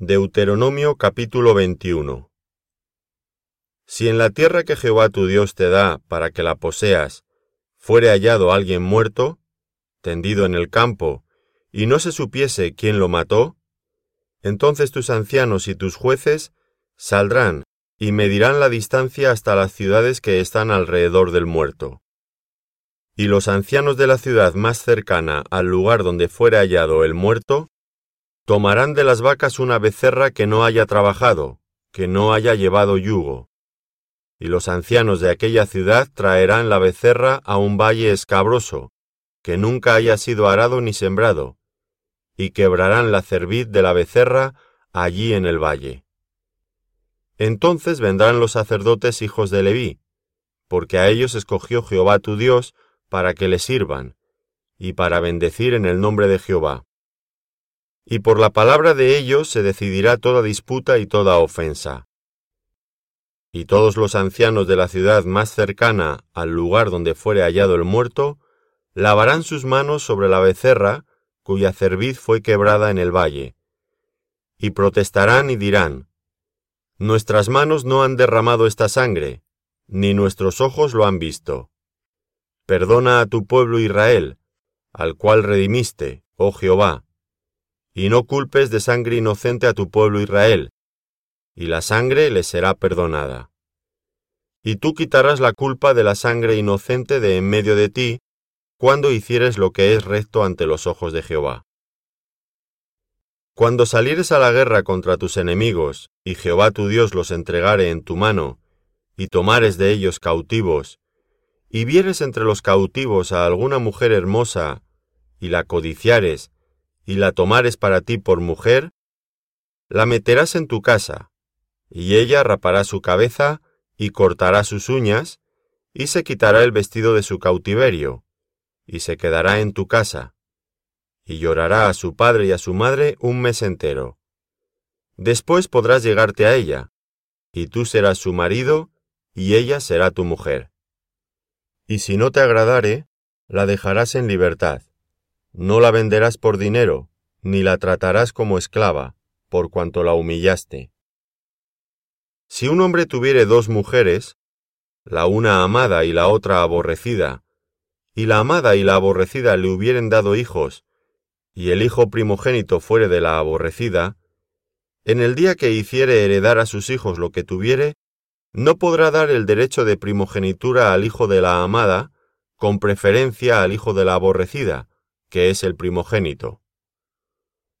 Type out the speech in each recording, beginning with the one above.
Deuteronomio capítulo 21 Si en la tierra que Jehová tu Dios te da para que la poseas, fuere hallado alguien muerto, tendido en el campo, y no se supiese quién lo mató, entonces tus ancianos y tus jueces saldrán y medirán la distancia hasta las ciudades que están alrededor del muerto. Y los ancianos de la ciudad más cercana al lugar donde fuere hallado el muerto, tomarán de las vacas una becerra que no haya trabajado, que no haya llevado yugo. Y los ancianos de aquella ciudad traerán la becerra a un valle escabroso, que nunca haya sido arado ni sembrado, y quebrarán la cerviz de la becerra allí en el valle. Entonces vendrán los sacerdotes hijos de Leví, porque a ellos escogió Jehová tu Dios para que le sirvan, y para bendecir en el nombre de Jehová. Y por la palabra de ellos se decidirá toda disputa y toda ofensa. Y todos los ancianos de la ciudad más cercana al lugar donde fuere hallado el muerto, lavarán sus manos sobre la becerra cuya cerviz fue quebrada en el valle, y protestarán y dirán, Nuestras manos no han derramado esta sangre, ni nuestros ojos lo han visto. Perdona a tu pueblo Israel, al cual redimiste, oh Jehová, y no culpes de sangre inocente a tu pueblo Israel, y la sangre le será perdonada. Y tú quitarás la culpa de la sangre inocente de en medio de ti, cuando hicieres lo que es recto ante los ojos de Jehová. Cuando salieres a la guerra contra tus enemigos, y Jehová tu Dios los entregare en tu mano, y tomares de ellos cautivos, y vieres entre los cautivos a alguna mujer hermosa, y la codiciares, y la tomares para ti por mujer, la meterás en tu casa, y ella rapará su cabeza, y cortará sus uñas, y se quitará el vestido de su cautiverio, y se quedará en tu casa, y llorará a su padre y a su madre un mes entero. Después podrás llegarte a ella, y tú serás su marido, y ella será tu mujer y si no te agradare, la dejarás en libertad. No la venderás por dinero, ni la tratarás como esclava, por cuanto la humillaste. Si un hombre tuviere dos mujeres, la una amada y la otra aborrecida, y la amada y la aborrecida le hubieren dado hijos, y el hijo primogénito fuere de la aborrecida, en el día que hiciere heredar a sus hijos lo que tuviere, no podrá dar el derecho de primogenitura al hijo de la amada, con preferencia al hijo de la aborrecida, que es el primogénito.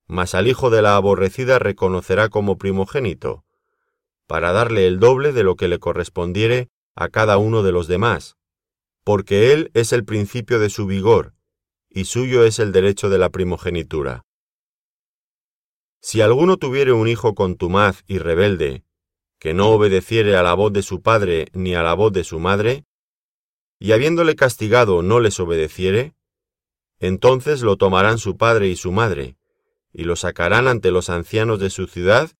Mas al hijo de la aborrecida reconocerá como primogénito, para darle el doble de lo que le correspondiere a cada uno de los demás, porque él es el principio de su vigor, y suyo es el derecho de la primogenitura. Si alguno tuviere un hijo contumaz y rebelde, que no obedeciere a la voz de su padre ni a la voz de su madre, y habiéndole castigado no les obedeciere, entonces lo tomarán su padre y su madre, y lo sacarán ante los ancianos de su ciudad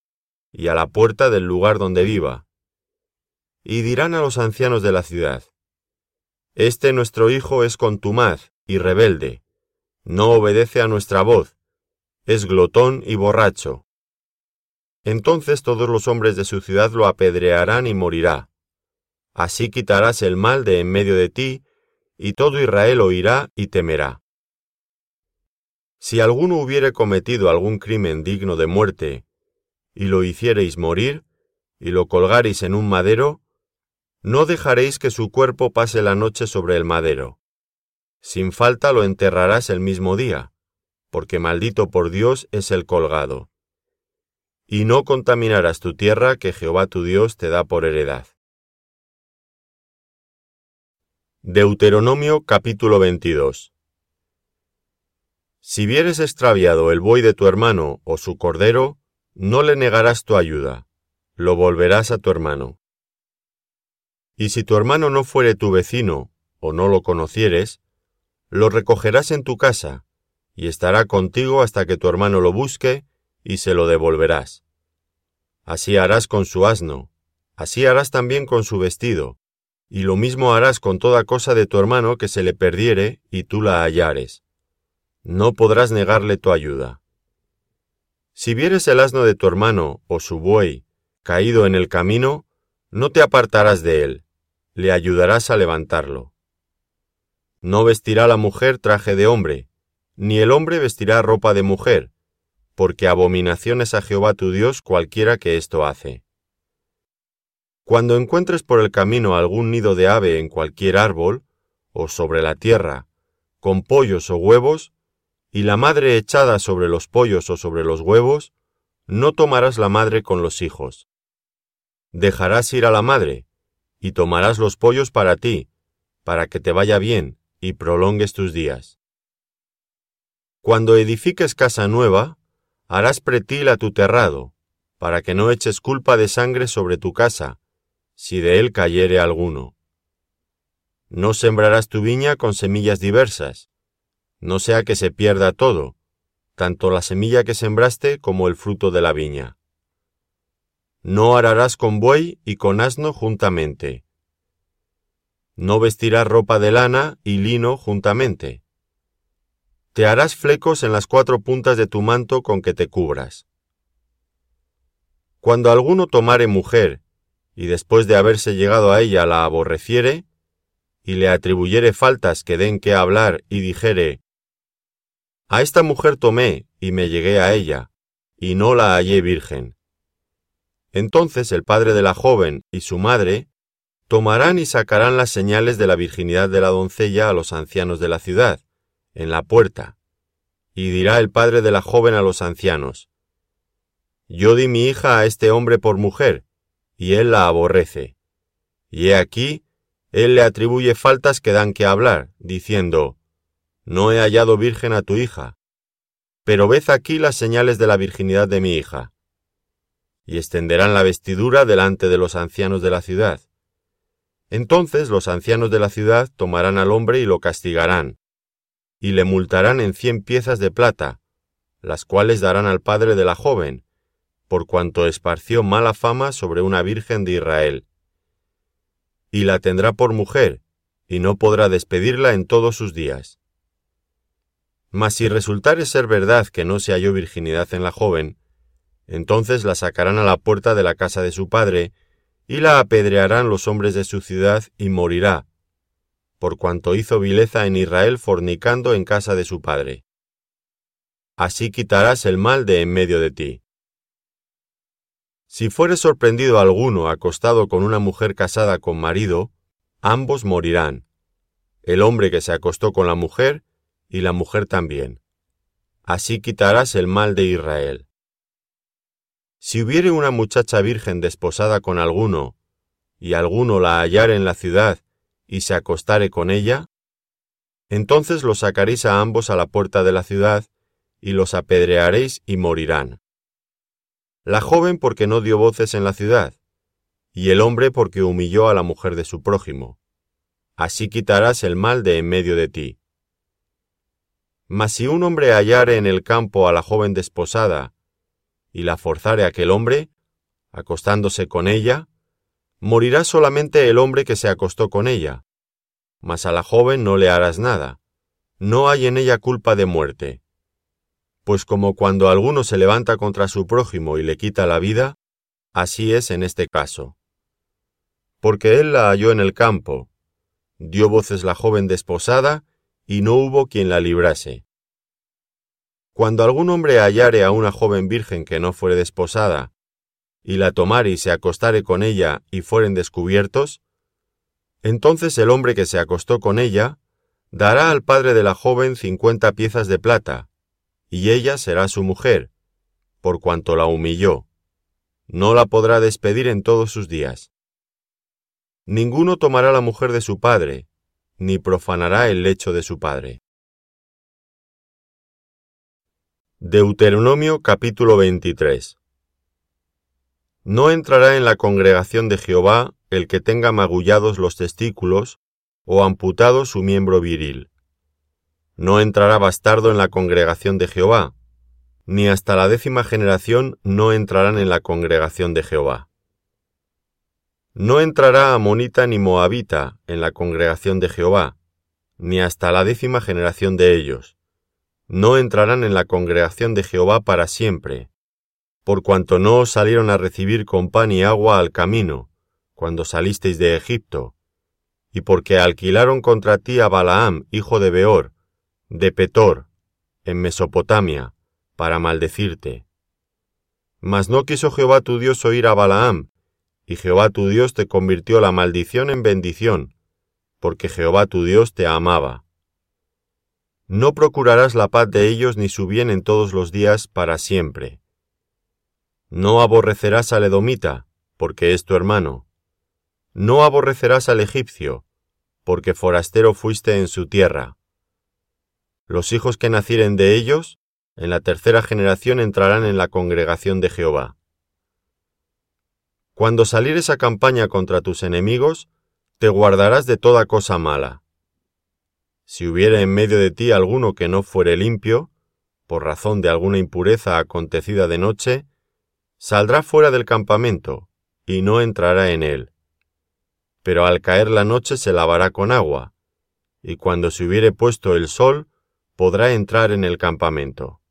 y a la puerta del lugar donde viva. Y dirán a los ancianos de la ciudad, Este nuestro hijo es contumaz y rebelde, no obedece a nuestra voz, es glotón y borracho. Entonces todos los hombres de su ciudad lo apedrearán y morirá. Así quitarás el mal de en medio de ti, y todo Israel oirá y temerá. Si alguno hubiere cometido algún crimen digno de muerte, y lo hiciereis morir, y lo colgareis en un madero, no dejaréis que su cuerpo pase la noche sobre el madero. Sin falta lo enterrarás el mismo día, porque maldito por Dios es el colgado y no contaminarás tu tierra que Jehová tu Dios te da por heredad. Deuteronomio capítulo 22 Si vieres extraviado el buey de tu hermano o su cordero, no le negarás tu ayuda, lo volverás a tu hermano. Y si tu hermano no fuere tu vecino, o no lo conocieres, lo recogerás en tu casa, y estará contigo hasta que tu hermano lo busque, y se lo devolverás. Así harás con su asno, así harás también con su vestido, y lo mismo harás con toda cosa de tu hermano que se le perdiere y tú la hallares. No podrás negarle tu ayuda. Si vieres el asno de tu hermano o su buey caído en el camino, no te apartarás de él, le ayudarás a levantarlo. No vestirá la mujer traje de hombre, ni el hombre vestirá ropa de mujer, porque abominación es a Jehová tu Dios cualquiera que esto hace. Cuando encuentres por el camino algún nido de ave en cualquier árbol, o sobre la tierra, con pollos o huevos, y la madre echada sobre los pollos o sobre los huevos, no tomarás la madre con los hijos. Dejarás ir a la madre, y tomarás los pollos para ti, para que te vaya bien y prolongues tus días. Cuando edifiques casa nueva, harás pretil a tu terrado, para que no eches culpa de sangre sobre tu casa, si de él cayere alguno. No sembrarás tu viña con semillas diversas, no sea que se pierda todo, tanto la semilla que sembraste como el fruto de la viña. No ararás con buey y con asno juntamente. No vestirás ropa de lana y lino juntamente. Te harás flecos en las cuatro puntas de tu manto con que te cubras. Cuando alguno tomare mujer, y después de haberse llegado a ella la aborreciere, y le atribuyere faltas que den que hablar y dijere, a esta mujer tomé y me llegué a ella, y no la hallé virgen. Entonces el padre de la joven y su madre tomarán y sacarán las señales de la virginidad de la doncella a los ancianos de la ciudad, en la puerta, y dirá el padre de la joven a los ancianos, Yo di mi hija a este hombre por mujer, y él la aborrece. Y he aquí, él le atribuye faltas que dan que hablar, diciendo, no he hallado virgen a tu hija, pero ved aquí las señales de la virginidad de mi hija. Y extenderán la vestidura delante de los ancianos de la ciudad. Entonces los ancianos de la ciudad tomarán al hombre y lo castigarán, y le multarán en cien piezas de plata, las cuales darán al padre de la joven, por cuanto esparció mala fama sobre una virgen de Israel. Y la tendrá por mujer, y no podrá despedirla en todos sus días. Mas si resultare ser verdad que no se halló virginidad en la joven, entonces la sacarán a la puerta de la casa de su padre, y la apedrearán los hombres de su ciudad, y morirá, por cuanto hizo vileza en Israel fornicando en casa de su padre. Así quitarás el mal de en medio de ti. Si fuere sorprendido alguno acostado con una mujer casada con marido, ambos morirán, el hombre que se acostó con la mujer y la mujer también. Así quitarás el mal de Israel. Si hubiere una muchacha virgen desposada con alguno, y alguno la hallare en la ciudad y se acostare con ella, entonces los sacaréis a ambos a la puerta de la ciudad, y los apedrearéis y morirán. La joven porque no dio voces en la ciudad, y el hombre porque humilló a la mujer de su prójimo. Así quitarás el mal de en medio de ti. Mas si un hombre hallare en el campo a la joven desposada, y la forzare aquel hombre, acostándose con ella, morirá solamente el hombre que se acostó con ella, mas a la joven no le harás nada, no hay en ella culpa de muerte. Pues como cuando alguno se levanta contra su prójimo y le quita la vida, así es en este caso. Porque él la halló en el campo, dio voces la joven desposada, y no hubo quien la librase. Cuando algún hombre hallare a una joven virgen que no fuere desposada, y la tomare y se acostare con ella y fueren descubiertos, entonces el hombre que se acostó con ella dará al padre de la joven cincuenta piezas de plata, y ella será su mujer, por cuanto la humilló. No la podrá despedir en todos sus días. Ninguno tomará la mujer de su padre, ni profanará el lecho de su padre. Deuteronomio capítulo 23 No entrará en la congregación de Jehová el que tenga magullados los testículos o amputado su miembro viril. No entrará bastardo en la congregación de Jehová, ni hasta la décima generación no entrarán en la congregación de Jehová. No entrará amonita ni moabita en la congregación de Jehová, ni hasta la décima generación de ellos. No entrarán en la congregación de Jehová para siempre, por cuanto no os salieron a recibir con pan y agua al camino, cuando salisteis de Egipto, y porque alquilaron contra ti a Balaam, hijo de Beor, de Petor, en Mesopotamia, para maldecirte. Mas no quiso Jehová tu Dios oír a Balaam, y Jehová tu Dios te convirtió la maldición en bendición, porque Jehová tu Dios te amaba. No procurarás la paz de ellos ni su bien en todos los días para siempre. No aborrecerás al edomita, porque es tu hermano. No aborrecerás al egipcio, porque forastero fuiste en su tierra. Los hijos que nacieren de ellos, en la tercera generación entrarán en la congregación de Jehová. Cuando salieres a campaña contra tus enemigos, te guardarás de toda cosa mala. Si hubiere en medio de ti alguno que no fuere limpio, por razón de alguna impureza acontecida de noche, saldrá fuera del campamento, y no entrará en él. Pero al caer la noche se lavará con agua, y cuando se hubiere puesto el sol, podrá entrar en el campamento.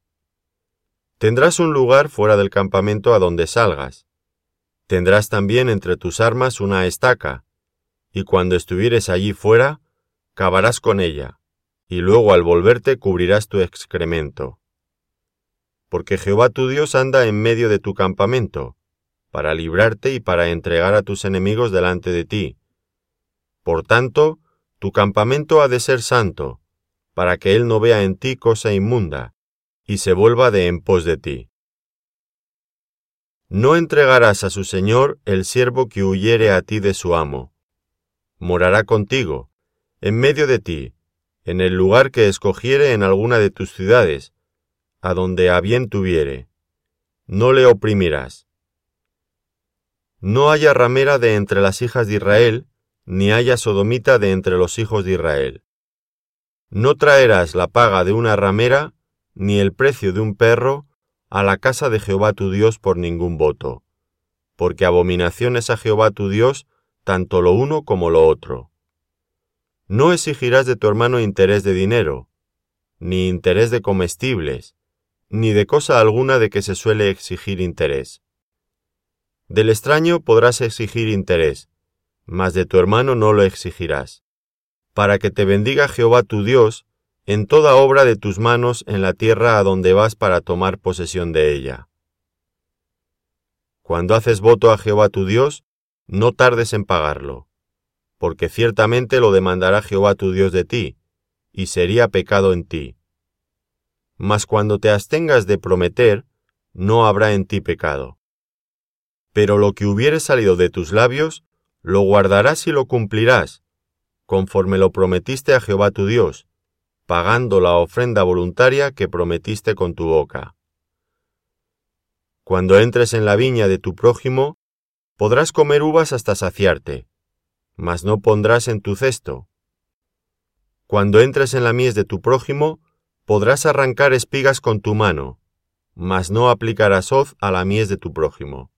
Tendrás un lugar fuera del campamento a donde salgas, Tendrás también entre tus armas una estaca, y cuando estuvieres allí fuera, cavarás con ella, y luego al volverte cubrirás tu excremento. Porque Jehová tu Dios anda en medio de tu campamento, para librarte y para entregar a tus enemigos delante de ti. Por tanto, tu campamento ha de ser santo, para que él no vea en ti cosa inmunda, y se vuelva de en pos de ti. No entregarás a su señor el siervo que huyere a ti de su amo. Morará contigo, en medio de ti, en el lugar que escogiere en alguna de tus ciudades, a donde a bien tuviere. No le oprimirás. No haya ramera de entre las hijas de Israel, ni haya sodomita de entre los hijos de Israel. No traerás la paga de una ramera, ni el precio de un perro, a la casa de Jehová tu Dios por ningún voto, porque abominación es a Jehová tu Dios tanto lo uno como lo otro. No exigirás de tu hermano interés de dinero, ni interés de comestibles, ni de cosa alguna de que se suele exigir interés. Del extraño podrás exigir interés, mas de tu hermano no lo exigirás, para que te bendiga Jehová tu Dios en toda obra de tus manos en la tierra a donde vas para tomar posesión de ella. Cuando haces voto a Jehová tu Dios, no tardes en pagarlo, porque ciertamente lo demandará Jehová tu Dios de ti, y sería pecado en ti. Mas cuando te abstengas de prometer, no habrá en ti pecado. Pero lo que hubiere salido de tus labios, lo guardarás y lo cumplirás, conforme lo prometiste a Jehová tu Dios, pagando la ofrenda voluntaria que prometiste con tu boca. Cuando entres en la viña de tu prójimo, podrás comer uvas hasta saciarte, mas no pondrás en tu cesto. Cuando entres en la mies de tu prójimo, podrás arrancar espigas con tu mano, mas no aplicarás hoz a la mies de tu prójimo.